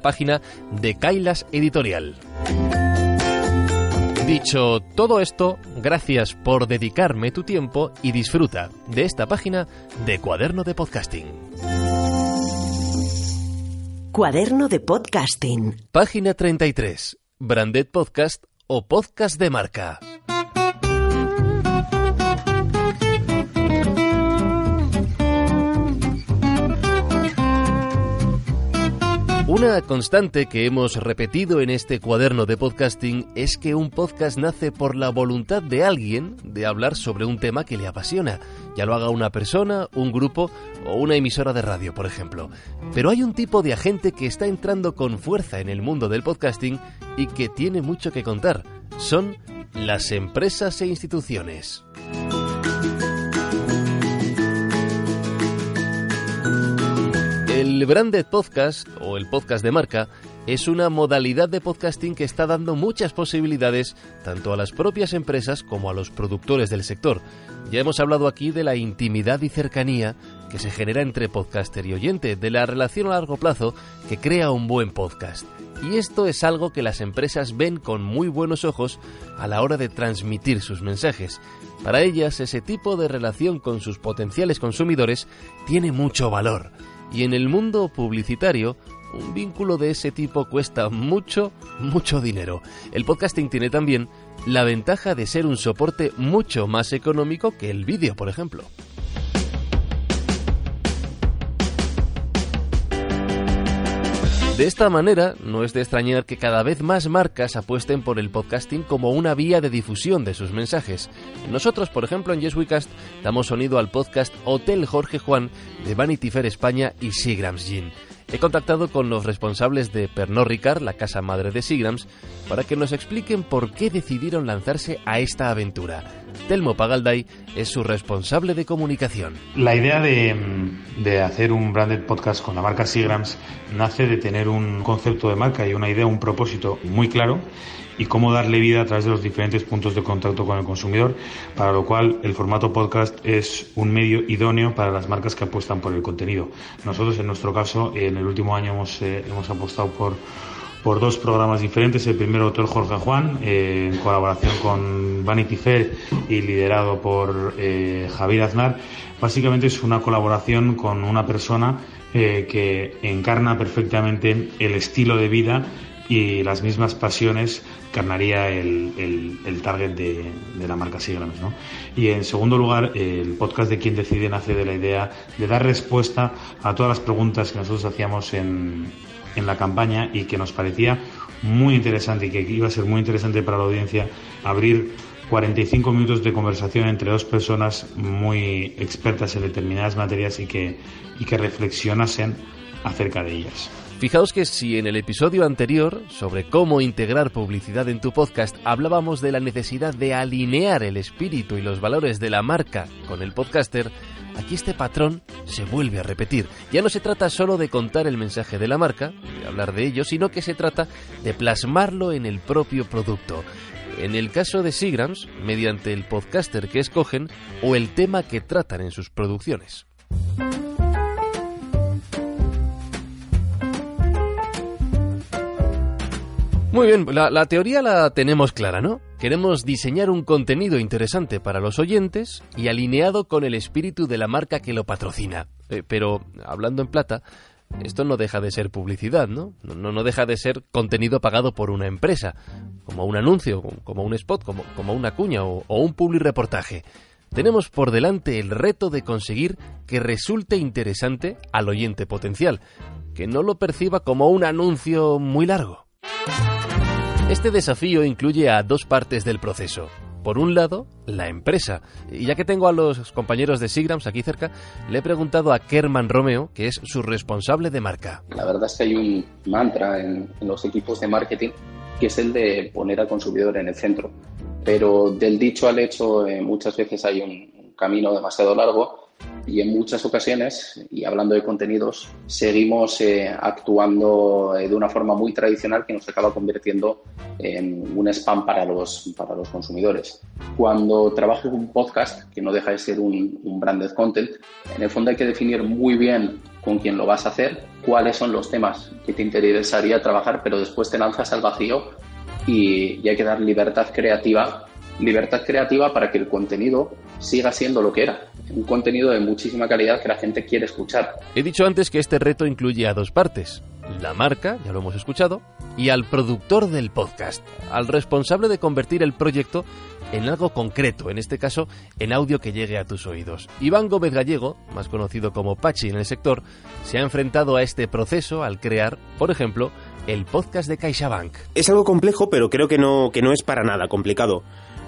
página de Kailas Editorial. Dicho todo esto, gracias por dedicarme tu tiempo y disfruta de esta página de Cuaderno de Podcasting. Cuaderno de Podcasting. Página 33. Branded Podcast o Podcast de marca. Una constante que hemos repetido en este cuaderno de podcasting es que un podcast nace por la voluntad de alguien de hablar sobre un tema que le apasiona, ya lo haga una persona, un grupo o una emisora de radio, por ejemplo. Pero hay un tipo de agente que está entrando con fuerza en el mundo del podcasting y que tiene mucho que contar. Son las empresas e instituciones. El branded podcast o el podcast de marca es una modalidad de podcasting que está dando muchas posibilidades tanto a las propias empresas como a los productores del sector. Ya hemos hablado aquí de la intimidad y cercanía que se genera entre podcaster y oyente, de la relación a largo plazo que crea un buen podcast. Y esto es algo que las empresas ven con muy buenos ojos a la hora de transmitir sus mensajes. Para ellas ese tipo de relación con sus potenciales consumidores tiene mucho valor y en el mundo publicitario, un vínculo de ese tipo cuesta mucho, mucho dinero. El podcasting tiene también la ventaja de ser un soporte mucho más económico que el vídeo, por ejemplo. De esta manera, no es de extrañar que cada vez más marcas apuesten por el podcasting como una vía de difusión de sus mensajes. Nosotros, por ejemplo, en Yes damos sonido al podcast Hotel Jorge Juan de Vanity Fair España y Seagrams Gin. He contactado con los responsables de Pernod Ricard, la casa madre de Seagrams, para que nos expliquen por qué decidieron lanzarse a esta aventura. Telmo Pagalday es su responsable de comunicación. La idea de, hacer un branded podcast con la marca Seagrams nace de tener un concepto de marca y una idea, un propósito muy claro y cómo darle vida a través de los diferentes puntos de contacto con el consumidor, para lo cual el formato podcast es un medio idóneo para las marcas que apuestan por el contenido. Nosotros, en nuestro caso, en el último año hemos, eh, hemos apostado por por dos programas diferentes. El primero, Hotel Jorge Juan, eh, en colaboración con Vanity Fair y liderado por eh, Javier Aznar. Básicamente es una colaboración con una persona eh, que encarna perfectamente el estilo de vida y las mismas pasiones carnaría el, el, target de, de, la marca Sigrams. ¿no? Y en segundo lugar, el podcast de Quien Decide nace de la idea de dar respuesta a todas las preguntas que nosotros hacíamos en, en la campaña y que nos parecía muy interesante y que iba a ser muy interesante para la audiencia abrir 45 minutos de conversación entre dos personas muy expertas en determinadas materias y que, y que reflexionasen acerca de ellas. Fijaos que si en el episodio anterior, sobre cómo integrar publicidad en tu podcast, hablábamos de la necesidad de alinear el espíritu y los valores de la marca con el podcaster, aquí este patrón se vuelve a repetir. Ya no se trata solo de contar el mensaje de la marca, de hablar de ello, sino que se trata de plasmarlo en el propio producto. En el caso de Seagrams, mediante el podcaster que escogen o el tema que tratan en sus producciones. Muy bien, la, teoría la tenemos clara, ¿no? Queremos diseñar un contenido interesante para los oyentes y alineado con el espíritu de la marca que lo patrocina. Eh, pero, hablando en plata, esto no deja de ser publicidad, ¿no? ¿no? Deja de ser contenido pagado por una empresa, como un anuncio, como un spot, como, una cuña o, o un public reportaje. Tenemos por delante el reto de conseguir que resulte interesante al oyente potencial, que no lo perciba como un anuncio muy largo. Este desafío incluye a dos partes del proceso. Por un lado, la empresa. Y ya que tengo a los compañeros de Sigrams aquí cerca, le he preguntado a Kerman Romeo, que es su responsable de marca. La verdad es que hay un mantra en, los equipos de marketing que es el de poner al consumidor en el centro. Pero del dicho al hecho, eh, muchas veces hay un camino demasiado largo y en muchas ocasiones, y hablando de contenidos, seguimos eh, actuando eh, de una forma muy tradicional que nos acaba convirtiendo en un spam para los, para los consumidores. Cuando trabajo en un podcast, que no deja de ser un, un branded content, en el fondo hay que definir muy bien con quién lo vas a hacer, cuáles son los temas que te interesaría trabajar, pero después te lanzas al vacío y, y hay que dar libertad creativa libertad creativa para que el contenido siga siendo lo que era, un contenido de muchísima calidad que la gente quiere escuchar. He dicho antes que este reto incluye a dos partes, la marca, ya lo hemos escuchado, y al productor del podcast, al responsable de convertir el proyecto en algo concreto, en este caso en audio que llegue a tus oídos. Iván Gómez Gallego, más conocido como Pachi en el sector, se ha enfrentado a este proceso al crear, por ejemplo, el podcast de CaixaBank. Es algo complejo, pero creo que no, que no es para nada complicado.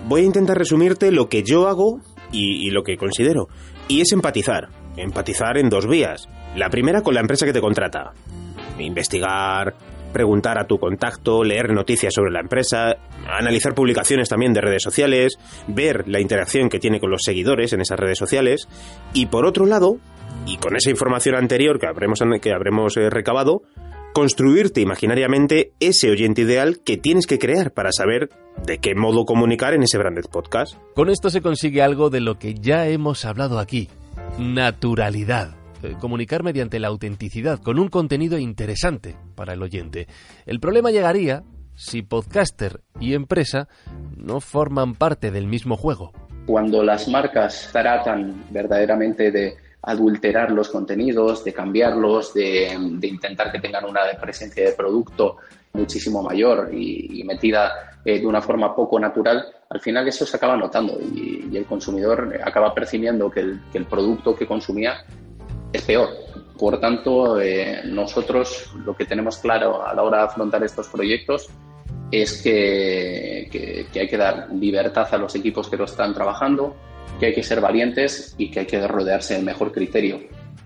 Voy a intentar resumirte lo que yo hago y, lo que considero. Y es empatizar. Empatizar en dos vías. La primera con la empresa que te contrata. Investigar, preguntar a tu contacto, leer noticias sobre la empresa, analizar publicaciones también de redes sociales, ver la interacción que tiene con los seguidores en esas redes sociales y por otro lado, y con esa información anterior que habremos, que habremos eh, recabado, construirte imaginariamente ese oyente ideal que tienes que crear para saber de qué modo comunicar en ese branded podcast. Con esto se consigue algo de lo que ya hemos hablado aquí, naturalidad. Eh, comunicar mediante la autenticidad, con un contenido interesante para el oyente. El problema llegaría si podcaster y empresa no forman parte del mismo juego. Cuando las marcas tratan verdaderamente de adulterar los contenidos, de cambiarlos, de, intentar que tengan una presencia de producto muchísimo mayor y, metida eh, de una forma poco natural, al final eso se acaba notando y, el consumidor acaba percibiendo que el, producto que consumía es peor. Por tanto, eh, nosotros lo que tenemos claro a la hora de afrontar estos proyectos es que hay que dar libertad a los equipos que lo están trabajando, que hay que ser valientes y que hay que rodearse del mejor criterio.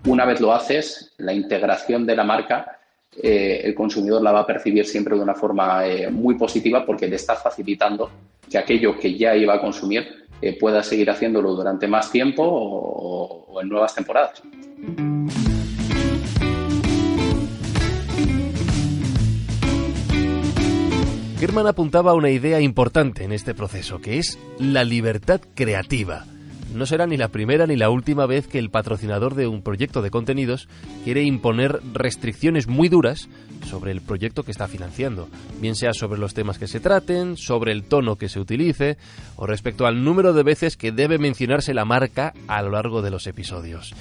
Una vez lo haces, la integración de la marca, eh, el consumidor la va a percibir siempre de una forma eh, muy positiva porque le está facilitando que aquello que ya iba a consumir eh, pueda seguir haciéndolo durante más tiempo o en nuevas temporadas. Germán apuntaba a una idea importante en este proceso, que es la libertad creativa no será ni la primera ni la última vez que el patrocinador de un proyecto de contenidos quiere imponer restricciones muy duras sobre el proyecto que está financiando, bien sea sobre los temas que se traten, sobre el tono que se utilice o respecto al número de veces que debe mencionarse la marca a lo largo de los episodios.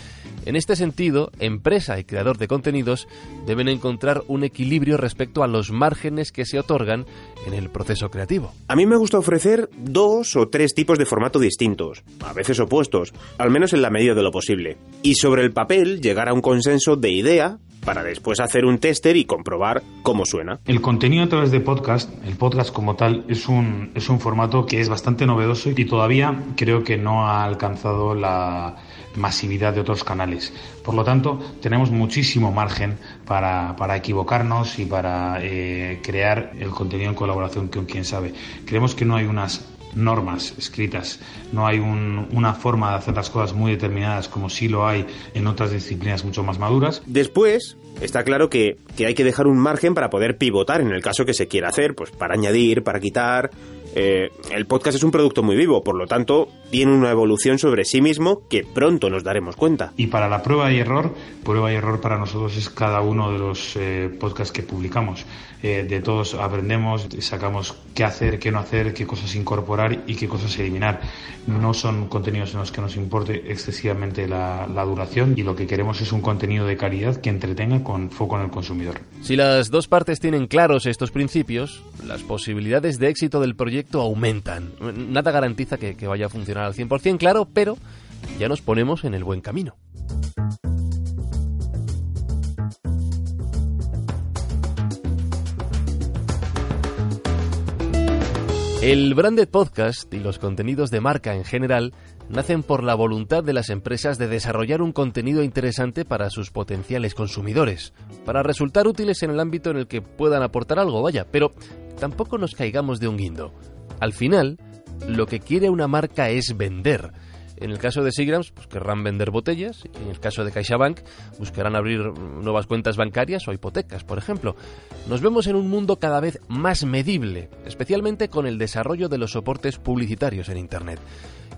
En este sentido, empresa y creador de contenidos deben encontrar un equilibrio respecto a los márgenes que se otorgan en el proceso creativo. A mí me gusta ofrecer dos o tres tipos de formato distintos, a veces opuestos, al menos en la medida de lo posible. Y sobre el papel llegar a un consenso de idea para después hacer un tester y comprobar cómo suena. El contenido a través de podcast, el podcast como tal, es un, es un formato que es bastante novedoso y todavía creo que no ha alcanzado la masividad de otros canales. Por lo tanto, tenemos muchísimo margen para, para equivocarnos y para eh, crear el contenido en colaboración con quien sabe. Creemos que no hay unas normas escritas, no hay una forma de hacer las cosas muy determinadas como sí lo hay en otras disciplinas mucho más maduras. Después, está claro que, que hay que dejar un margen para poder pivotar en el caso que se quiera hacer, pues para añadir, para quitar, eh, el podcast es un producto muy vivo, por lo tanto, tiene una evolución sobre sí mismo que pronto nos daremos cuenta. Y para la prueba y error, prueba y error para nosotros es cada uno de los eh, podcasts que publicamos. Eh, de todos aprendemos, sacamos qué hacer, qué no hacer, qué cosas incorporar y qué cosas eliminar. No son contenidos en los que nos importe excesivamente la, la duración y lo que queremos es un contenido de calidad que entretenga con foco en el consumidor. Si las dos partes tienen claros estos principios, las posibilidades de éxito del proyecto aumentan. Nada garantiza que, que vaya a funcionar al 100%, claro, pero ya nos ponemos en el buen camino. El branded podcast y los contenidos de marca en general nacen por la voluntad de las empresas de desarrollar un contenido interesante para sus potenciales consumidores, para resultar útiles en el ámbito en el que puedan aportar algo, vaya, pero tampoco nos caigamos de un guindo. Al final, lo que quiere una marca es vender. En el caso de Sigrams, pues querrán vender botellas. Y en el caso de CaixaBank, buscarán abrir nuevas cuentas bancarias o hipotecas, por ejemplo. Nos vemos en un mundo cada vez más medible, especialmente con el desarrollo de los soportes publicitarios en Internet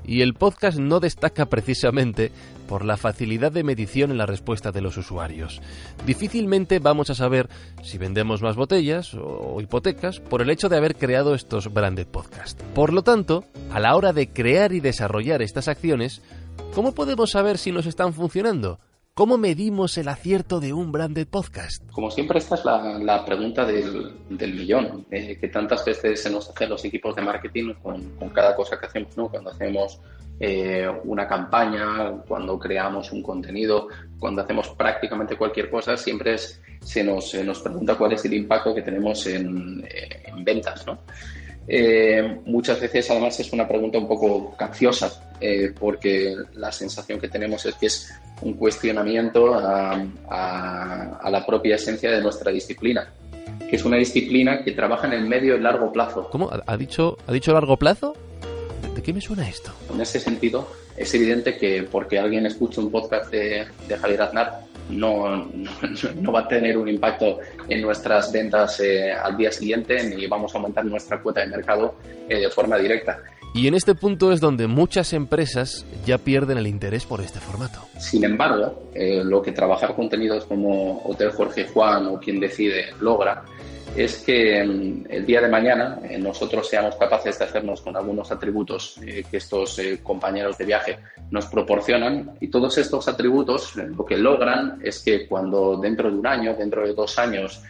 y el podcast no destaca precisamente por la facilidad de medición en la respuesta de los usuarios. Difícilmente vamos a saber si vendemos más botellas o hipotecas por el hecho de haber creado estos branded podcasts. Por lo tanto, a la hora de crear y desarrollar estas acciones, ¿cómo podemos saber si nos están funcionando? ¿Cómo medimos el acierto de un branded podcast? Como siempre, esta es la, pregunta del, millón, eh, que tantas veces se nos hacen los equipos de marketing con, cada cosa que hacemos, ¿no? Cuando hacemos eh, una campaña, cuando creamos un contenido, cuando hacemos prácticamente cualquier cosa, siempre se, nos, nos pregunta cuál es el impacto que tenemos en, en ventas, ¿no? Eh, muchas veces además es una pregunta un poco capciosa, eh, porque la sensación que tenemos es que es un cuestionamiento a, la propia esencia de nuestra disciplina, que es una disciplina que trabaja en el medio y largo plazo. ¿Cómo? ¿Ha dicho, ¿ha dicho largo plazo? ¿De qué me suena esto? En ese sentido, es evidente que porque alguien escucha un podcast de, de Javier Aznar, no, no, va a tener un impacto en nuestras ventas eh, al día siguiente ni vamos a aumentar nuestra cuota de mercado eh, de forma directa. Y en este punto es donde muchas empresas ya pierden el interés por este formato. Sin embargo, eh, lo que trabajar contenidos como Hotel Jorge Juan o quien decide logra es que mm, el día de mañana eh, nosotros seamos capaces de hacernos con algunos atributos eh, que estos eh, compañeros de viaje nos proporcionan y todos estos atributos lo que logran es que cuando dentro de un año, dentro de dos años,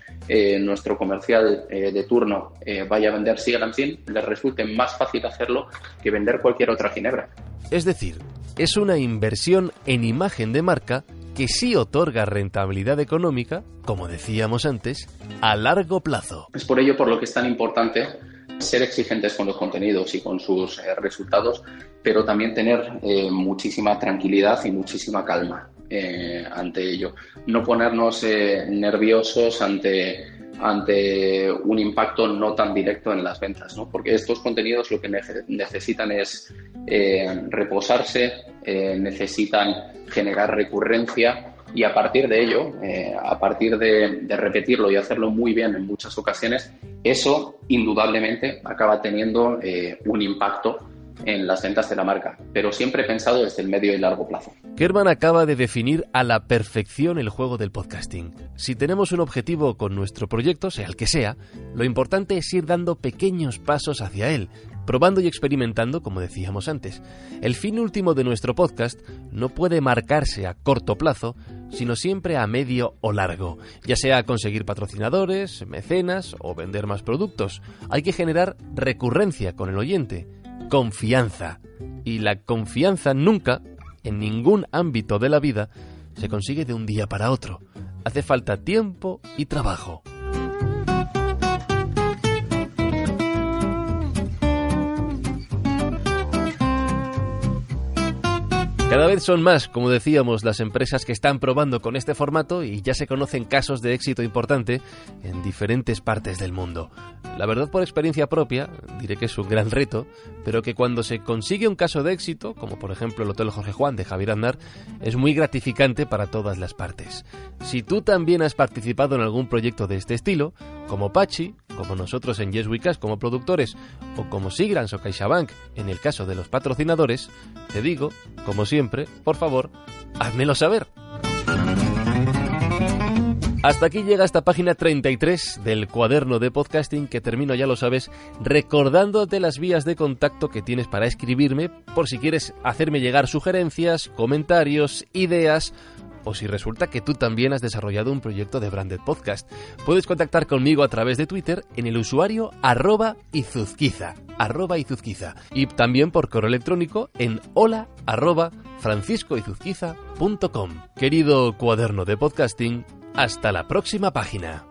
nuestro comercial de turno vaya a vender Sigramsin, les resulte más fácil hacerlo que vender cualquier otra ginebra. Es decir, es una inversión en imagen de marca que sí otorga rentabilidad económica, como decíamos antes, a largo plazo. Es por ello por lo que es tan importante ser exigentes con los contenidos y con sus eh, resultados, pero también tener eh, muchísima tranquilidad y muchísima calma eh, ante ello. No ponernos nerviosos ante, ante un impacto no tan directo en las ventas, ¿no? porque estos contenidos lo que necesitan es reposarse, necesitan generar recurrencia y a partir de ello, eh, a partir de, repetirlo y hacerlo muy bien en muchas ocasiones, eso indudablemente acaba teniendo eh, un impacto en las ventas de la marca, pero siempre pensado desde el medio y largo plazo. Kerman acaba de definir a la perfección el juego del podcasting. Si tenemos un objetivo con nuestro proyecto, sea el que sea, lo importante es ir dando pequeños pasos hacia él, probando y experimentando, como decíamos antes. El fin último de nuestro podcast no puede marcarse a corto plazo, sino siempre a medio o largo, ya sea conseguir patrocinadores, mecenas o vender más productos. Hay que generar recurrencia con el oyente confianza. Y la confianza nunca, en ningún ámbito de la vida, se consigue de un día para otro. Hace falta tiempo y trabajo. Cada vez son más, como decíamos, las empresas que están probando con este formato y ya se conocen casos de éxito importante en diferentes partes del mundo. La verdad por experiencia propia, diré que es un gran reto, pero que cuando se consigue un caso de éxito, como por ejemplo el Hotel Jorge Juan de Javier Aznar, es muy gratificante para todas las partes. Si tú también has participado en algún proyecto de este estilo, como Pachi, como nosotros en Yes como productores, o como Sigrans o CaixaBank en el caso de los patrocinadores, te digo, como siempre, por favor, házmelo saber. Hasta aquí llega esta página 33 del cuaderno de podcasting que termino, ya lo sabes, recordándote las vías de contacto que tienes para escribirme por si quieres hacerme llegar sugerencias, comentarios, ideas o si resulta que tú también has desarrollado un proyecto de Branded Podcast. Puedes contactar conmigo a través de Twitter en el usuario arroba izuzquiza, arroba izuzquiza, y también por correo electrónico en hola arroba franciscoizuzquiza.com. Querido cuaderno de podcasting, hasta la próxima página.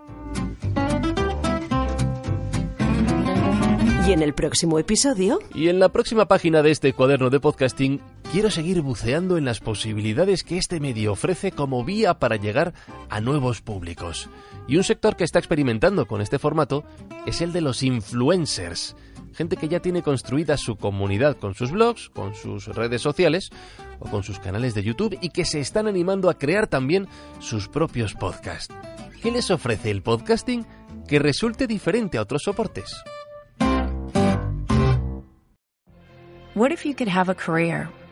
Y en el próximo episodio. Y en la próxima página de este cuaderno de podcasting, quiero seguir buceando en las posibilidades que este medio ofrece como vía para llegar a nuevos públicos. Y un sector que está experimentando con este formato es el de los influencers. Gente que ya tiene construida su comunidad con sus blogs, con sus redes sociales o con sus canales de YouTube y que se están animando a crear también sus propios podcasts. ¿Qué les ofrece el podcasting que resulte diferente a otros soportes? What if you could have a career